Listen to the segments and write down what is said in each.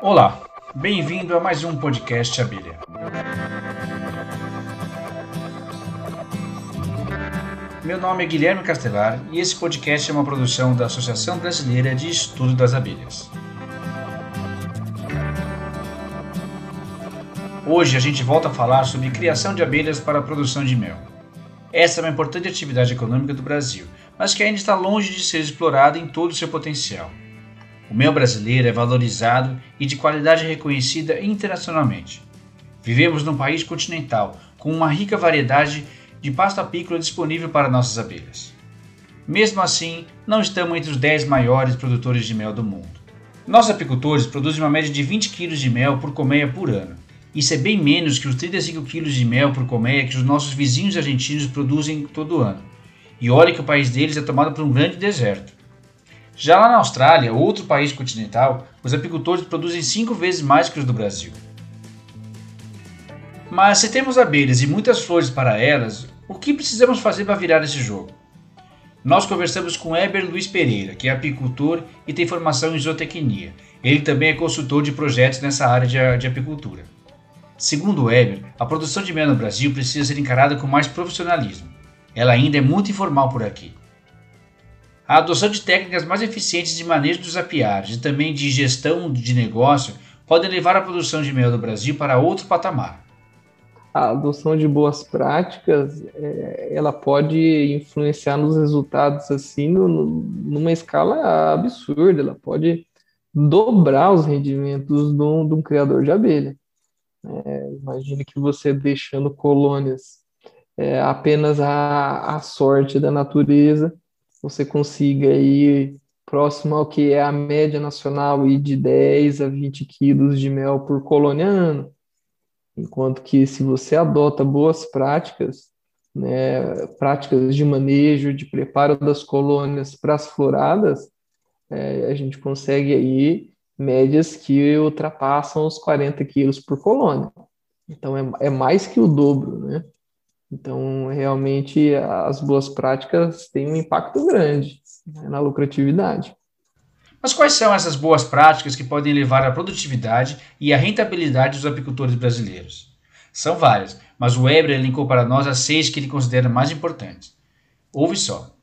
Olá, bem-vindo a mais um podcast Abelha. Meu nome é Guilherme Castelar e esse podcast é uma produção da Associação Brasileira de Estudo das Abelhas. Hoje a gente volta a falar sobre criação de abelhas para a produção de mel. Essa é uma importante atividade econômica do Brasil, mas que ainda está longe de ser explorada em todo o seu potencial. O mel brasileiro é valorizado e de qualidade reconhecida internacionalmente. Vivemos num país continental com uma rica variedade de pasta apícola disponível para nossas abelhas. Mesmo assim, não estamos entre os 10 maiores produtores de mel do mundo. Nossos apicultores produzem uma média de 20 kg de mel por colmeia por ano, isso é bem menos que os 35 quilos de mel por colmeia que os nossos vizinhos argentinos produzem todo ano. E olha que o país deles é tomado por um grande deserto. Já lá na Austrália, outro país continental, os apicultores produzem cinco vezes mais que os do Brasil. Mas se temos abelhas e muitas flores para elas, o que precisamos fazer para virar esse jogo? Nós conversamos com Eber Luiz Pereira, que é apicultor e tem formação em zootecnia. Ele também é consultor de projetos nessa área de, apicultura. Segundo Weber, a produção de mel no Brasil precisa ser encarada com mais profissionalismo. Ela ainda é muito informal por aqui. A adoção de técnicas mais eficientes de manejo dos apiários e também de gestão de negócio podem levar a produção de mel do Brasil para outro patamar. A adoção de boas práticas, é, ela pode influenciar nos resultados assim numa escala absurda. Ela pode dobrar os rendimentos de um, criador de abelha. É, imagine que você deixando colônias é, apenas a sorte da natureza, você consiga ir próximo ao que é a média nacional e de 10 a 20 quilos de mel por colônia ano. Enquanto que se você adota boas práticas, né, práticas de manejo, de preparo das colônias para as floradas, é, a gente consegue aí médias que ultrapassam os 40 quilos por colônia. Então, é, é mais que o dobro, né? Então, realmente, as boas práticas têm um impacto grande né, na lucratividade. Mas quais são essas boas práticas que podem levar à produtividade e à rentabilidade dos apicultores brasileiros? São várias, mas o Weber elencou para nós as seis que ele considera mais importantes. Ouve só.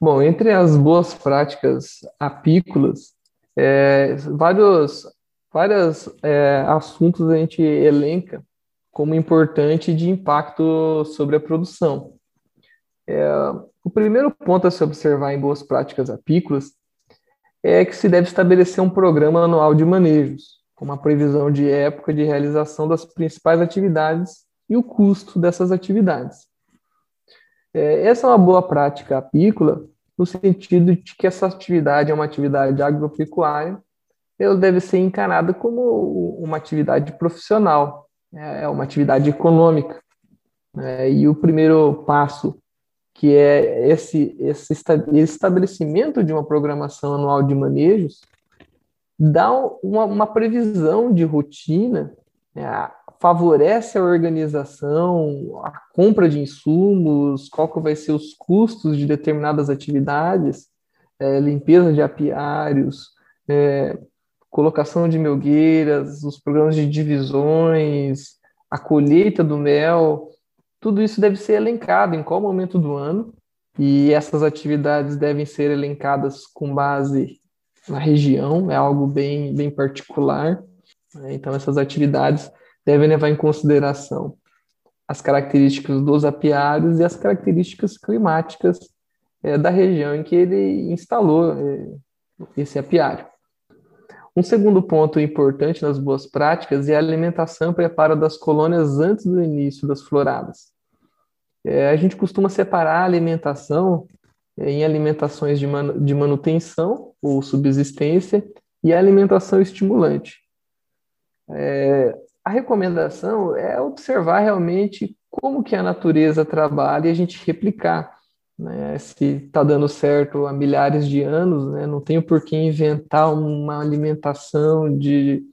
Bom, entre as boas práticas apícolas, é, vários vários é, assuntos a gente elenca como importante de impacto sobre a produção. É, o primeiro ponto a se observar em boas práticas apícolas é que se deve estabelecer um programa anual de manejos, com uma previsão de época de realização das principais atividades e o custo dessas atividades. É, essa é uma boa prática apícola no sentido de que essa atividade é uma atividade agropecuária, ela deve ser encarada como uma atividade profissional? É uma atividade econômica. Né? E o primeiro passo, que é esse, esse estabelecimento de uma programação anual de manejos, dá uma, uma previsão de rotina né? favorece a organização, a compra de insumos, qual que vai ser os custos de determinadas atividades, é, limpeza de apiários, é, colocação de melgueiras, os programas de divisões, a colheita do mel, tudo isso deve ser elencado em qual momento do ano, e essas atividades devem ser elencadas com base na região, é algo bem, bem particular. Né? Então, essas atividades devem levar em consideração as características dos apiários e as características climáticas é, da região em que ele instalou é, esse apiário. Um segundo ponto importante nas boas práticas é a alimentação e preparo das colônias antes do início das floradas. É, a gente costuma separar a alimentação é, em alimentações de, man de manutenção ou subsistência e a alimentação estimulante. É, a recomendação é observar realmente como que a natureza trabalha e a gente replicar. Né? Se está dando certo há milhares de anos, né? não tenho por que inventar uma alimentação de,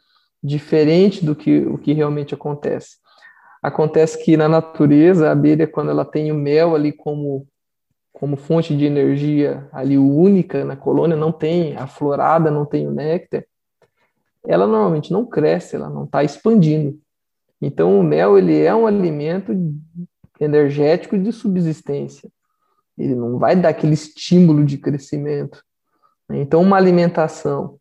diferente do que o que realmente acontece. Acontece que na natureza, a abelha, quando ela tem o mel ali como, como fonte de energia ali única na colônia, não tem a florada, não tem o néctar, ela normalmente não cresce, ela não está expandindo. Então, o mel ele é um alimento energético de subsistência. Ele não vai dar aquele estímulo de crescimento. Então, uma alimentação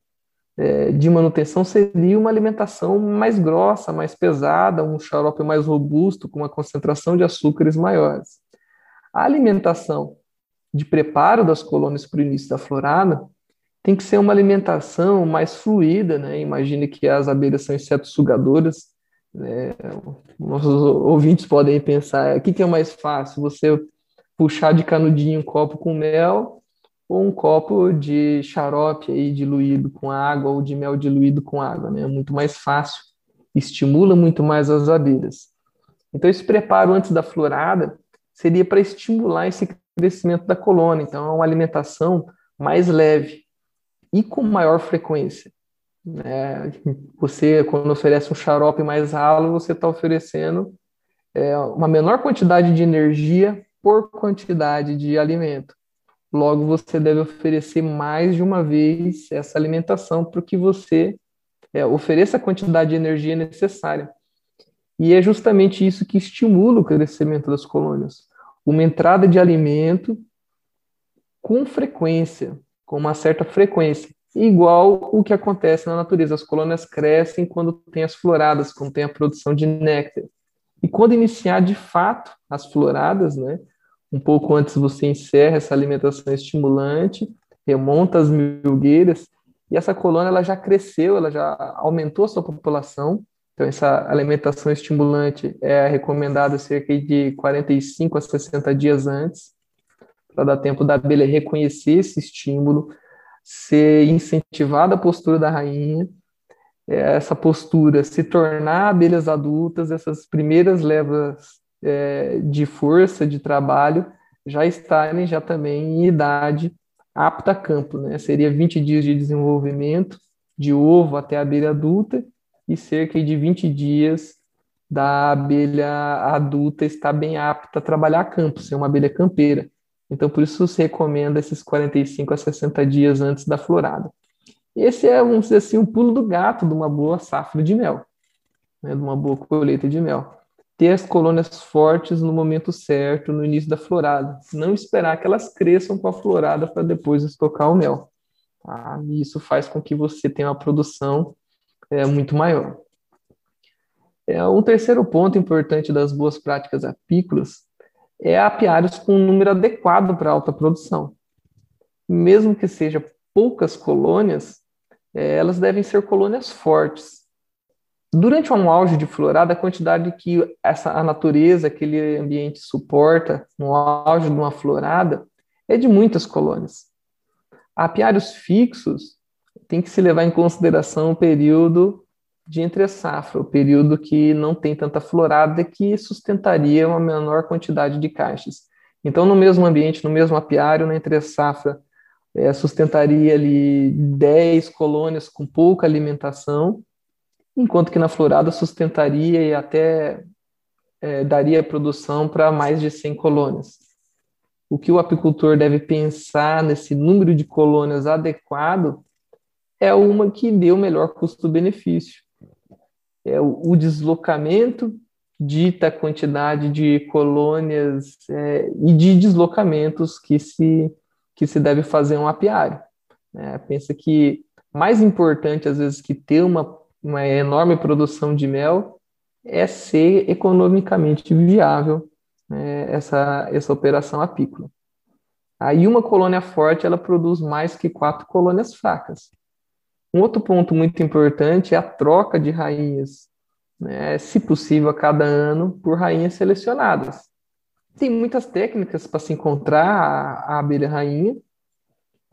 é, de manutenção seria uma alimentação mais grossa, mais pesada, um xarope mais robusto, com uma concentração de açúcares maiores. A alimentação de preparo das colônias para o início da florada tem que ser uma alimentação mais fluida, né? Imagine que as abelhas são insetos sugadoras. Né? Nossos ouvintes podem pensar, o que, que é mais fácil? Você puxar de canudinho um copo com mel ou um copo de xarope aí diluído com água ou de mel diluído com água, né? É muito mais fácil, estimula muito mais as abelhas. Então esse preparo antes da florada seria para estimular esse crescimento da colônia. Então é uma alimentação mais leve, e com maior frequência. É, você, quando oferece um xarope mais ralo, você está oferecendo é, uma menor quantidade de energia por quantidade de alimento. Logo, você deve oferecer mais de uma vez essa alimentação para que você é, ofereça a quantidade de energia necessária. E é justamente isso que estimula o crescimento das colônias. Uma entrada de alimento com frequência, com uma certa frequência, igual o que acontece na natureza. As colônias crescem quando tem as floradas, quando tem a produção de néctar. E quando iniciar de fato as floradas, né, um pouco antes você encerra essa alimentação estimulante, remonta as milgueiras, e essa colônia ela já cresceu, ela já aumentou a sua população. Então, essa alimentação estimulante é recomendada cerca de 45 a 60 dias antes para dar tempo da abelha reconhecer esse estímulo, ser incentivada a postura da rainha, é, essa postura se tornar abelhas adultas, essas primeiras levas é, de força, de trabalho, já estarem já também em idade apta a campo, né? Seria 20 dias de desenvolvimento, de ovo até a abelha adulta, e cerca de 20 dias da abelha adulta estar bem apta a trabalhar a campo, ser uma abelha campeira. Então, por isso se recomenda esses 45 a 60 dias antes da florada. Esse é, vamos dizer assim, um pulo do gato de uma boa safra de mel, né, de uma boa colheita de mel. Ter as colônias fortes no momento certo, no início da florada. Não esperar que elas cresçam com a florada para depois estocar o mel. Tá? E isso faz com que você tenha uma produção é, muito maior. É, um terceiro ponto importante das boas práticas apícolas é apiários com um número adequado para alta produção. Mesmo que seja poucas colônias, é, elas devem ser colônias fortes. Durante um auge de florada, a quantidade que essa, a natureza, aquele ambiente suporta no auge de uma florada é de muitas colônias. Apiários fixos tem que se levar em consideração o período de entre safra, o período que não tem tanta florada que sustentaria uma menor quantidade de caixas. Então, no mesmo ambiente, no mesmo apiário, na entre safra, é, sustentaria ali 10 colônias com pouca alimentação, enquanto que na florada sustentaria e até é, daria produção para mais de 100 colônias. O que o apicultor deve pensar nesse número de colônias adequado é uma que dê o melhor custo-benefício é, o, deslocamento dita quantidade de colônias é, e de deslocamentos que se, que se deve fazer um apiário. Né? Pensa que mais importante, às vezes, que ter uma, uma enorme produção de mel é ser economicamente viável né, essa, essa operação apícola. Aí uma colônia forte, ela produz mais que quatro colônias fracas. Um outro ponto muito importante é a troca de rainhas, né, se possível, a cada ano, por rainhas selecionadas. Tem muitas técnicas para se encontrar a, a abelha rainha,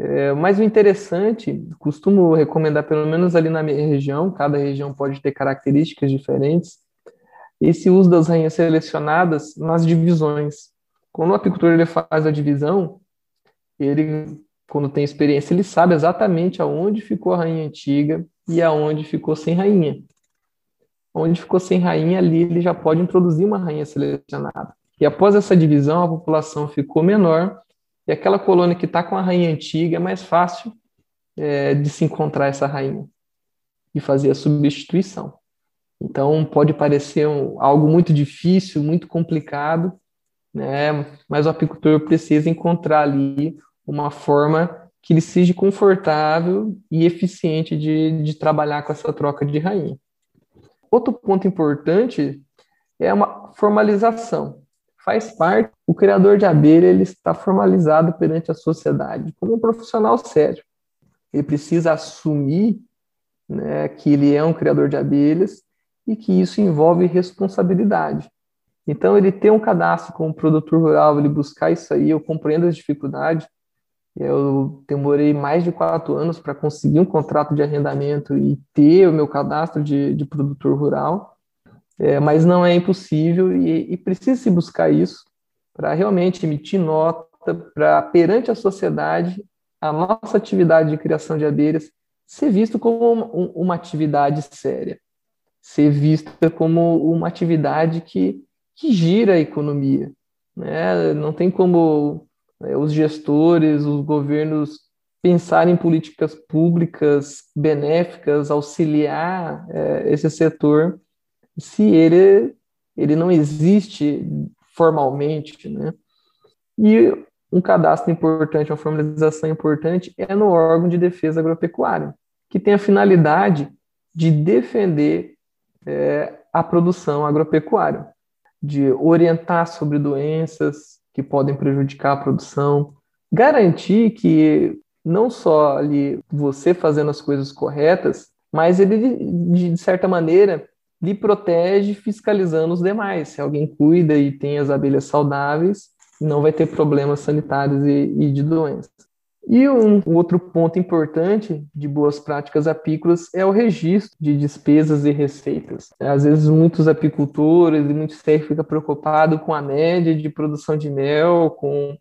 é, mas o interessante, costumo recomendar, pelo menos ali na minha região, cada região pode ter características diferentes, esse uso das rainhas selecionadas nas divisões. Quando o apicultor ele faz a divisão, ele quando tem experiência, ele sabe exatamente aonde ficou a rainha antiga e aonde ficou sem rainha. Onde ficou sem rainha, ali ele já pode introduzir uma rainha selecionada. E após essa divisão, a população ficou menor e aquela colônia que está com a rainha antiga é mais fácil é, de se encontrar essa rainha. E fazer a substituição. Então, pode parecer um, algo muito difícil, muito complicado, né? mas o apicultor precisa encontrar ali uma forma que ele seja confortável e eficiente de, de trabalhar com essa troca de rainha. Outro ponto importante é uma formalização. Faz parte, o criador de abelha ele está formalizado perante a sociedade como um profissional sério. Ele precisa assumir né, que ele é um criador de abelhas e que isso envolve responsabilidade. Então, ele ter um cadastro como produtor rural, ele buscar isso aí, eu compreendo as dificuldades. Eu demorei mais de quatro anos para conseguir um contrato de arrendamento e ter o meu cadastro de, de produtor rural, é, mas não é impossível e, e precisa se buscar isso para realmente emitir nota para perante a sociedade a nossa atividade de criação de abelhas ser visto como uma, uma atividade séria, ser vista como uma atividade que, que gira a economia. Né? Não tem como né, os gestores, os governos pensarem em políticas públicas benéficas, auxiliar é, esse setor, se ele, ele não existe formalmente. Né? E um cadastro importante, uma formalização importante é no órgão de defesa agropecuária, que tem a finalidade de defender é, a produção agropecuária, de orientar sobre doenças que podem prejudicar a produção, garantir que não só ali você fazendo as coisas corretas, mas ele, de, de certa maneira, lhe protege fiscalizando os demais. Se alguém cuida e tem as abelhas saudáveis, não vai ter problemas sanitários e, e de doenças. E um, outro ponto importante de boas práticas apícolas é o registro de despesas e receitas. Às vezes, muitos apicultores e muitos CR ficam preocupados com a média de produção de mel, com,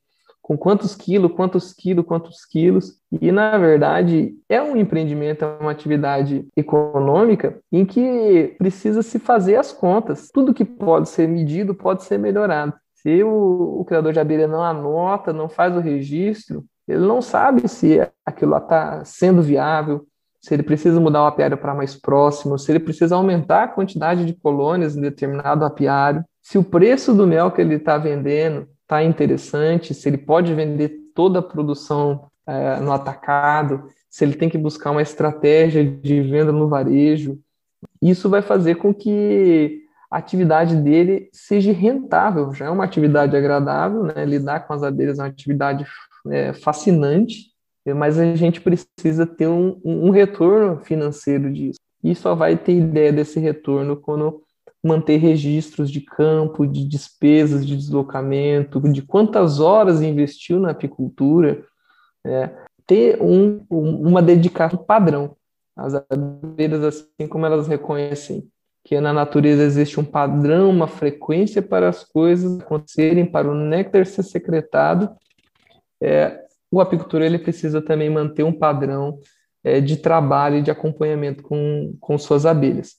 com quantos quilos, quantos quilos, quantos quilos. E, na verdade, é um empreendimento, é uma atividade econômica em que precisa se fazer as contas. Tudo que pode ser medido pode ser melhorado. Se o, o criador de abelha não anota, não faz o registro, ele não sabe se aquilo está sendo viável, se ele precisa mudar o apiário para mais próximo, se ele precisa aumentar a quantidade de colônias em determinado apiário, se o preço do mel que ele está vendendo está interessante, se ele pode vender toda a produção é, no atacado, se ele tem que buscar uma estratégia de venda no varejo. Isso vai fazer com que a atividade dele seja rentável. Já é uma atividade agradável, né? Lidar com as abelhas é uma atividade é, fascinante, mas a gente precisa ter um, um retorno financeiro disso. E só vai ter ideia desse retorno quando manter registros de campo, de despesas de deslocamento, de quantas horas investiu na apicultura, é, ter um, uma dedicação padrão. As abelhas, assim como elas reconhecem que na natureza existe um padrão, uma frequência para as coisas acontecerem, para o néctar ser secretado, é, o apicultor ele precisa também manter um padrão é, de trabalho e de acompanhamento com, com suas abelhas.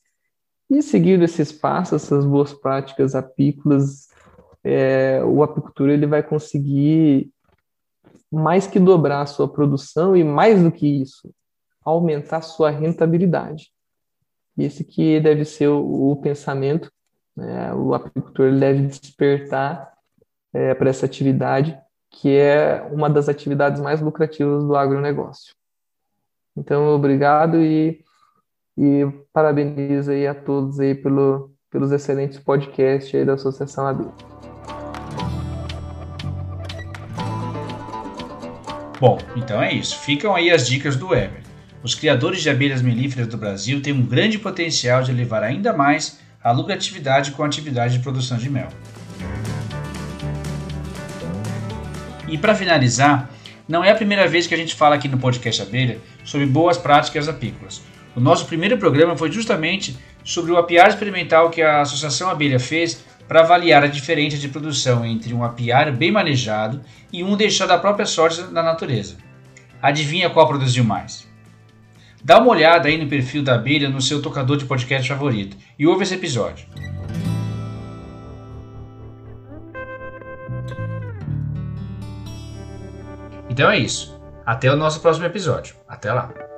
E seguindo esses passos, essas boas práticas apícolas, é, o apicultor ele vai conseguir mais que dobrar a sua produção e mais do que isso, aumentar sua rentabilidade. Esse que deve ser o, o pensamento, né? o apicultor deve despertar é, para essa atividade, que é uma das atividades mais lucrativas do agronegócio. Então, obrigado e, e parabenizo aí a todos aí pelo, pelos excelentes podcasts aí da Associação AB. Bom, então é isso. Ficam aí as dicas do Weber. Os criadores de abelhas melíferas do Brasil têm um grande potencial de elevar ainda mais a lucratividade com a atividade de produção de mel. E para finalizar, não é a primeira vez que a gente fala aqui no podcast Abelha sobre boas práticas apícolas. O nosso primeiro programa foi justamente sobre o apiário experimental que a Associação Abelha fez para avaliar a diferença de produção entre um apiário bem manejado e um deixado à própria sorte da natureza. Adivinha qual produziu mais? Dá uma olhada aí no perfil da abelha no seu tocador de podcast favorito e ouve esse episódio. Então é isso. Até o nosso próximo episódio. Até lá.